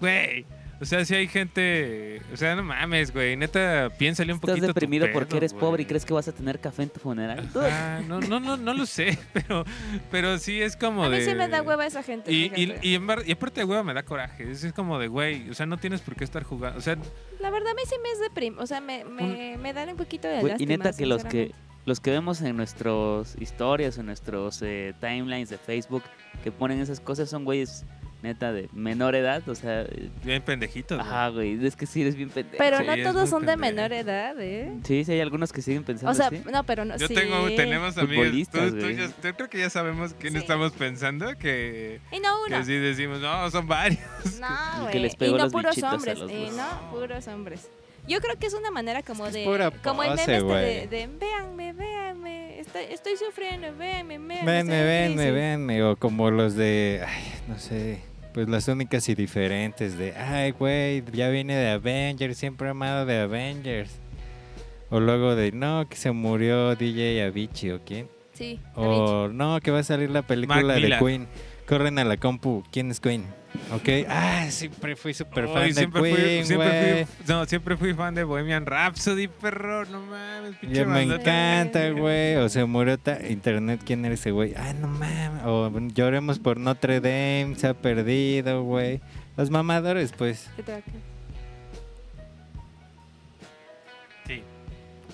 güey. O sea, si hay gente, o sea, no mames, güey, neta, piénsale un Estás poquito. tu deprimido porque pedo, eres pobre y crees que vas a tener café en tu funeral. Ah, no, no, no, no lo sé, pero, pero sí es como A de. mí sí me da hueva esa gente. Y, y, y, y aparte de hueva me da coraje. Es, es como de, güey, o sea, no tienes por qué estar jugando. O sea, La verdad a mí sí me es deprim, o sea, me, me, me dan un poquito de Güey, y neta que los que los que vemos en nuestras historias, en nuestros eh, timelines de Facebook, que ponen esas cosas son güeyes neta de menor edad, o sea, Bien pendejitos. güey. ajá, güey, es que sí eres bien pendejo. Pero Sí, no todos son de menor edad, ¿eh? Sí, sí hay algunos que siguen pensando O sea, así. no, pero no. Yo sí. tengo, tenemos amigos. Tú, yo creo que ya sabemos quién Sí. estamos pensando. Que, Y no uno. que sí decimos, no, son varios. No, que güey. les pegó y no los puros a hombres. los Y no, puros hombres. Yo creo que es una manera como Es que de. es pura como el pose, meme este de, de. Véanme, véanme. Estoy, estoy sufriendo, véanme, véanme. Venme, triste". venme. O como los de, ay, no sé, pues las únicas y diferentes de, ay, güey, ya viene de Avengers, siempre he amado de Avengers. O luego de, no, que se murió DJ Avicii o quién. Sí. Avicii. O no, que va a salir la película de Miller. Queen. Corren a la compu, ¿quién es Queen? Ok, ah, siempre fui súper fan de siempre, Queen, fui, güey. siempre, fui, no, siempre fui fan de Bohemian Rhapsody, perro. No mames, pinche Ya me encanta, güey. O se murió ta- internet. ¿Quién era ese güey? Ah, no mames. O lloremos por Notre Dame. Se ha perdido, güey. Los mamadores, pues.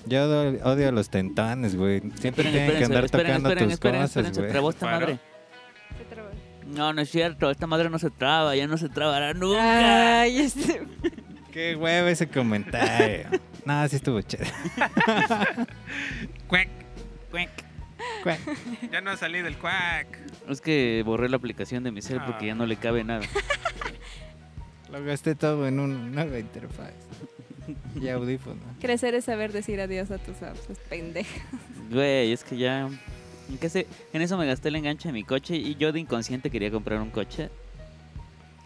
Yo odio, odio a los tentones, güey. Siempre Esperen, tienen que andar esperen, tocando esperen, tus esperen, cosas, güey. No, no es cierto, esta madre no se traba, ya no se trabará nunca. Ay, este. Qué huevo ese comentario. no, sí estuvo chévere. Cuac. Cuenc. Cuac. Ya no ha salido el cuac. Es que borré la aplicación de mi cel porque ya no le cabe nada. Lo gasté todo en una nueva interfaz. Y audífono. Crecer es saber decir adiós a tus apps. Pendeja. Güey, es que ya. En, que se- en eso me gasté el enganche de mi coche y yo de inconsciente quería comprar un coche.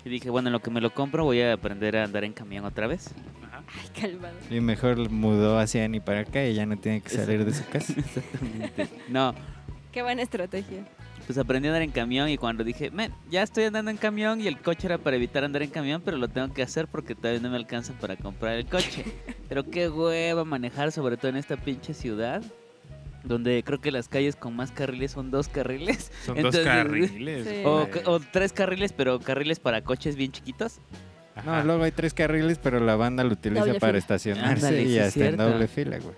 Y dije, bueno, en lo que me lo compro voy a aprender a andar en camión otra vez. Ajá. Ay, calmado. Y mejor mudó hacia ni para acá y ya no tiene que salir de su casa. Exactamente. No, Qué buena estrategia. pues aprendí a andar en camión y cuando dije, men, ya estoy andando en camión y el coche era para evitar andar en camión, pero lo tengo que hacer porque todavía no me alcanza para comprar el coche. pero qué hueva manejar, sobre todo en esta pinche ciudad, donde creo que las calles con más carriles son dos carriles. Son Entonces- dos carriles. Sí. O, güey. o tres carriles, pero carriles para coches bien chiquitos. No, luego hay tres carriles, pero la banda lo utiliza Doble para fila. estacionarse Ándale, y hasta en doble fila, güey.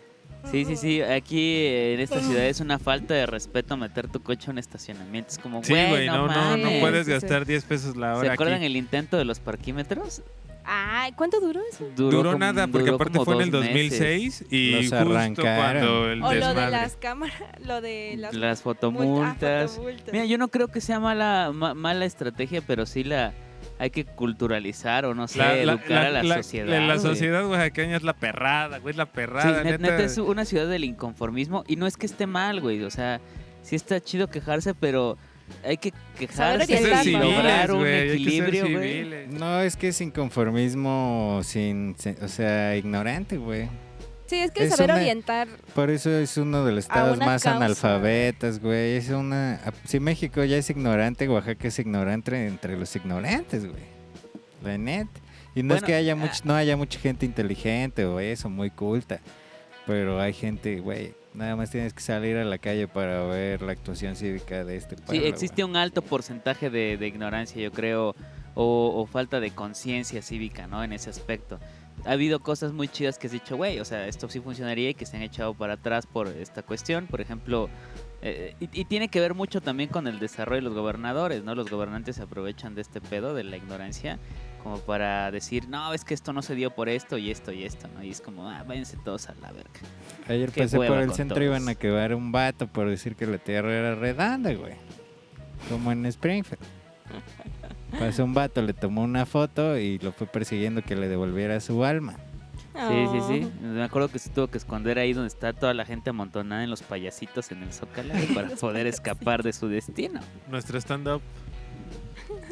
Sí, sí, sí. Aquí en esta ciudad es una falta de respeto meter tu coche en un estacionamiento. Es como, Sí, güey, no, no, no puedes gastar 10 pesos la ¿Se hora acuerdan aquí. el intento de los parquímetros? Ay, ¿cuánto duró eso? Duró como- nada, porque duró aparte fue en el dos meses. 2006 y justo arrancaron. cuando el O lo de las cámaras, lo de las, Las mult- ah, fotomultas. fotomultas. Mira, yo no creo que sea mala ma- mala estrategia, pero sí la hay que culturalizar o no sé, La, la- educar a la, la- sociedad. la- sociedad oaxaqueña es la perrada, güey, es la Sí, perrada. net- neta. neta es una ciudad del inconformismo y no es que esté mal, güey. O sea, sí está chido quejarse, pero hay que quejarse que y lograr un ser equilibrio, güey. No, es que es inconformismo sin, sin- o sea, ignorante, güey. Sí, es que Es saber una- orientar. Por eso es uno de los estados más causa. analfabetas, güey. Es una... Si México ya es ignorante, Oaxaca es ignorante entre los ignorantes, güey. La net. Y no es Bueno, que haya ah. much- no haya mucha gente inteligente o eso, muy culta. Pero hay gente, güey, nada más tienes que salir a la calle para ver la actuación cívica de este pueblo. Sí, existe un alto porcentaje de, de ignorancia, yo creo, o, o falta de conciencia cívica, ¿no? En ese aspecto. Ha habido cosas muy chidas que has dicho, güey, o sea, esto sí funcionaría y que se han echado para atrás por esta cuestión. Por ejemplo, eh, y, y tiene que ver mucho también con el desarrollo de los gobernadores, ¿no? Los gobernantes se aprovechan de este pedo, de la ignorancia, como para decir, no, es que esto no se dio por esto y esto y esto, ¿no? Y es como, ah, váyanse todos a la verga. Ayer Qué pasé por el centro todos. iban a quedar un vato por decir que la tierra era redonda, güey. Como en Springfield. Pasó un vato, le tomó una foto y lo fue persiguiendo que le devolviera su alma. Sí, sí, sí. Oh. Me acuerdo que se tuvo que esconder ahí donde está toda la gente amontonada en los payasitos en el Zócalo para poder escapar de su destino. Nuestro stand-up.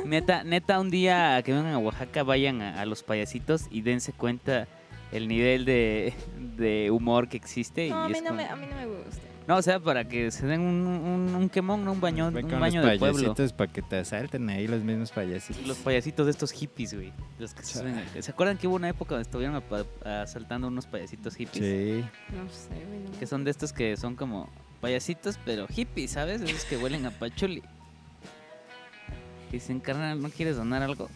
Neta, neta, un día que vengan a Oaxaca, vayan a, a los payasitos y dense cuenta el nivel de, de humor que existe. y No, a mí es no, como- me, a mí no me gusta. No, o sea, para que se den un, un, un quemón, ¿no? un baño, Ve un baño los de pueblo. payasitos para que te asalten ahí los mismos payasitos. Los payasitos de estos hippies, güey. Los que se, ¿Se acuerdan que hubo una época donde estuvieron asaltando unos payasitos hippies? Sí. No sé, güey. Que son de estos que son como payasitos, pero hippies, ¿sabes? Esos que huelen a pachuli. Y dicen, carnal, ¿no quieres donar algo?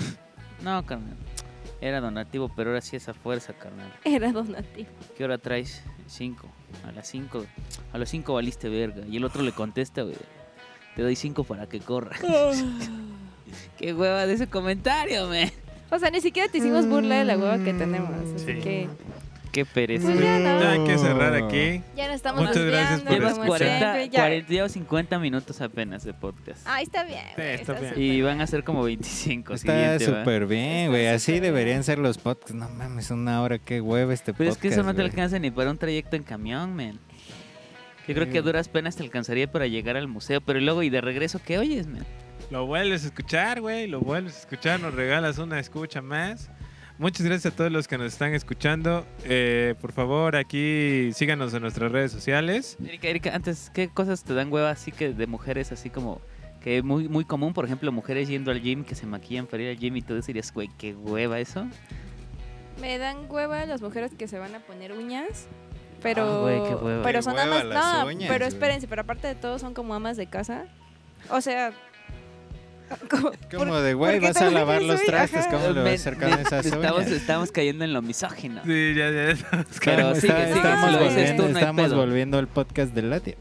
no, carnal. Era donativo, pero ahora sí es a fuerza, carnal. Era donativo. ¿Qué hora traes? Cinco. A las cinco. A las cinco valiste verga. Y el otro le contesta, güey. Te doy cinco para que corra. Qué hueva de ese comentario, me. O sea, ni siquiera te hicimos burla de la hueva que tenemos. Así Sí. que Qué pereza. Pues ya no. Ya hay que cerrar aquí. ya nos estamos Muchas gracias desviando, por Llevas como 40, siempre, ya. 40 llevas 50 minutos apenas de podcast. Ah, está bien. Sí, güey, está bien. Y van a ser como 25. Está súper bien, güey. Así deberían ser los podcasts. No mames, una hora, qué hueva este Pero es podcast. que eso no te alcanza ni para un trayecto en camión, men. Yo creo que a duras penas te alcanzaría para llegar al museo, pero luego y de regreso, ¿qué oyes, men? Lo vuelves a escuchar, güey. Lo vuelves a escuchar. Nos regalas una escucha más. Muchas gracias a todos los que nos están escuchando. Eh, por favor, aquí síganos en nuestras redes sociales. Erika, Erika, antes, ¿qué cosas te dan hueva así que de mujeres así como que es muy, muy común? Por ejemplo, mujeres yendo al gym que se maquillan para ir al gym y tú dirías, güey, qué hueva eso. Me dan hueva las mujeres que se van a poner uñas. Pero, Ah, güey, qué hueva. pero Qué son hueva amas, no, uñas, pero espérense, pero aparte de todo son como amas de casa. O sea, como, Como ¿por- de, güey, vas a lavar los trastes. ¿cómo le vas a hacer con esas estamos, estamos cayendo en lo misógino. Sí, ya, ya. estamos Pero Estamos- sigue, está- sigue, estamos si lo dices volviendo, tú, no hay estamos pedo. volviendo al podcast del latio.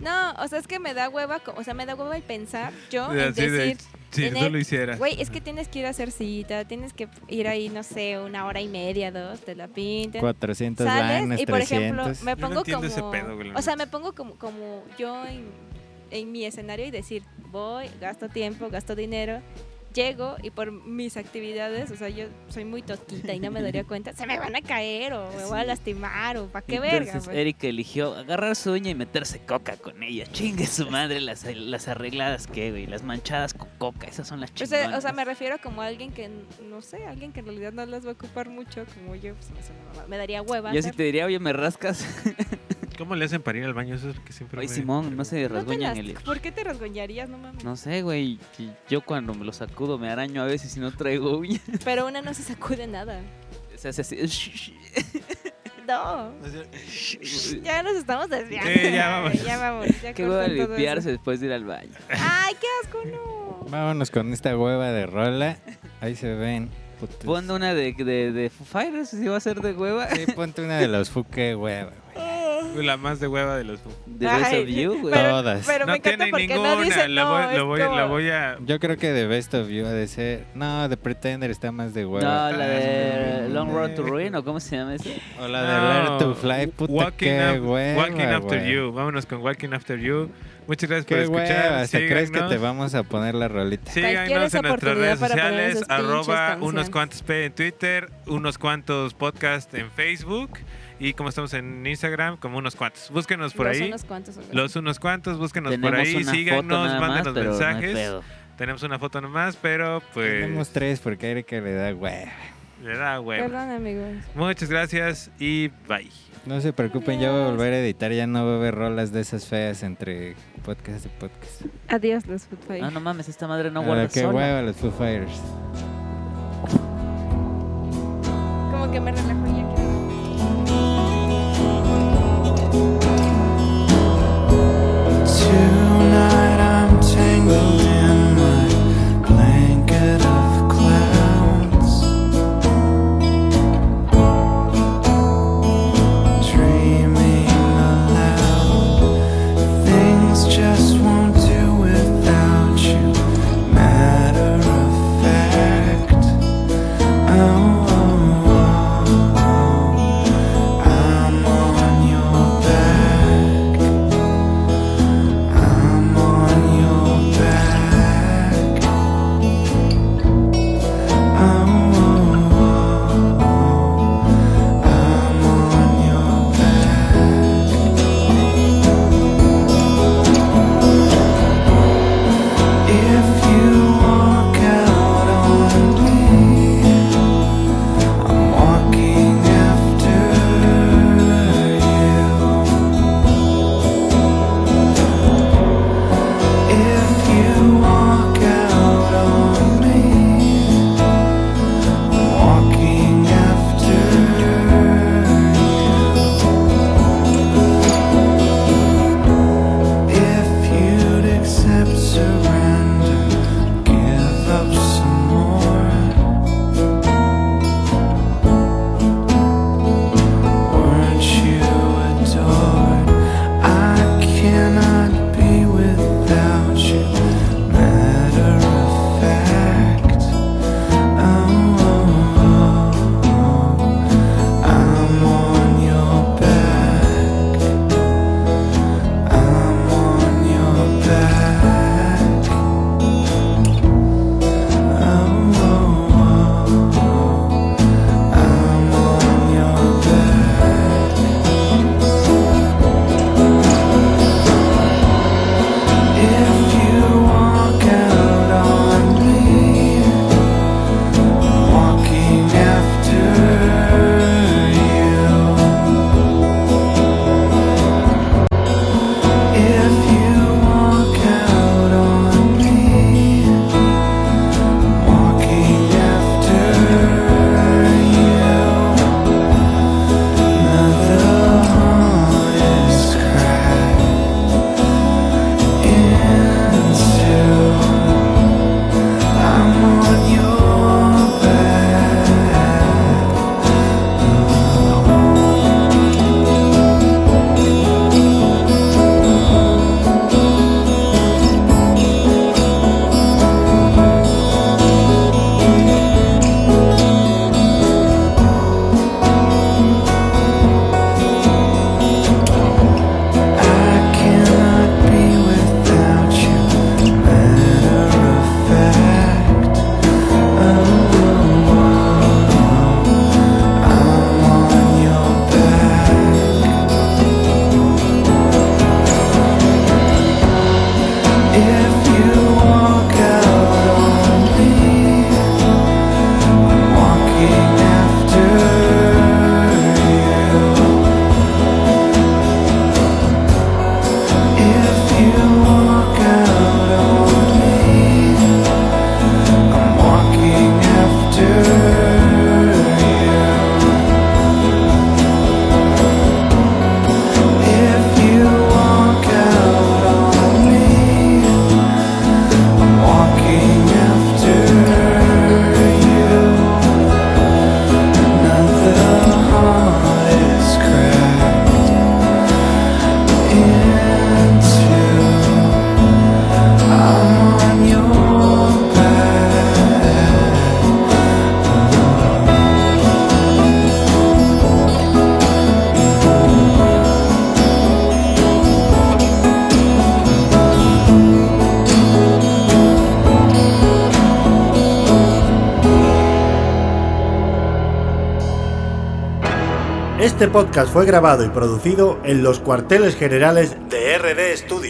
No, o sea, es que me da hueva, o sea, me da hueva el pensar yo en Así de, decir, si tener- tú lo hicieras. güey, es que tienes que ir a hacer cita, tienes que ir ahí, no sé, una hora y media, dos, te la pintan. 400 sales y por ejemplo 300. me Yo no pongo entiendo como ese pedo, güey, la o sea me pongo como como yo en, en mi escenario y decir voy gasto tiempo gasto dinero llego y por mis actividades o sea yo soy muy tosquita y no me daría cuenta se me van a caer o me voy a lastimar o para qué verga Entonces pues? Erika eligió agarrar su uña y meterse coca con ella. Chingue su madre las, las arregladas que, güey. Las manchadas con coca. Esas son las o chingonas. sea, o sea, me refiero como a alguien que, no sé, alguien que en realidad no las va a ocupar mucho, como yo, pues, me, me daría hueva. Yo sí hacer- te diría, oye, me rascas. ¿Cómo le hacen para ir al baño? Eso es lo que siempre Ay, me- Simón, no se No rasguñan las- el... ¿Por qué te rasguñarías? No mames. No sé, güey. Yo cuando me lo sacudo me araño a veces y no traigo uña. Pero una no se sacude nada. Se hace así. No. Ya nos estamos desviando. Sí, ya vamos. Ya vamos. Ya Qué hueva limpiarse eso. después de ir al baño. Ay, qué asco, no. Vámonos con esta hueva de rola. Ahí se ven. putos. Pon una de, de, de Foo Fighters, si va a ser de hueva. Sí, ponte una de los fuque hueva, güey. La más de hueva de los... De Best Ay, of You, güey. Pero, Todas. pero me no encanta tiene porque ninguna. no dice la, no. voy, es la, voy, como- la voy a... Yo creo que The Best of You ha de ser. No, The Pretender está más de hueva. No, la de Long Road to Ruin, ¿o cómo se llama ese? O la de No, Learn to Fly, puta walking qué hueva. Walking After güey. You. Vámonos con Walking After You. Muchas gracias por Qué escuchar. hueva. Hasta crees que te Síganos. vamos a poner la rolita. Cualquier Síganos en nuestras oportunidad redes para poner sociales, esas pinches arroba canciones. unos cuantos P en Twitter, unos cuantos podcasts en Facebook y como estamos en Instagram, como unos cuantos. Búsquenos por Los ahí. unos cuantos. güey. Los unos cuantos, búsquenos Tenemos por ahí, una foto síganos, nada más, mándenos pero no hay mensajes. pedo. Tenemos una foto nomás, pero pues Tenemos tres porque a Erika le da hueva. le da huevo. Perdón, amigos. Muchas gracias y bye. No se preocupen, ya voy a volver a editar. Ya no va a haber rolas de esas feas entre podcast y podcast. Adiós, los Food Fight. Ah, no mames, esta madre no Ah, guarda qué sola. hueva los Foo Fighters. Como que me relajo ya quiero. to Este podcast fue grabado y producido en los cuarteles generales de RD Studio.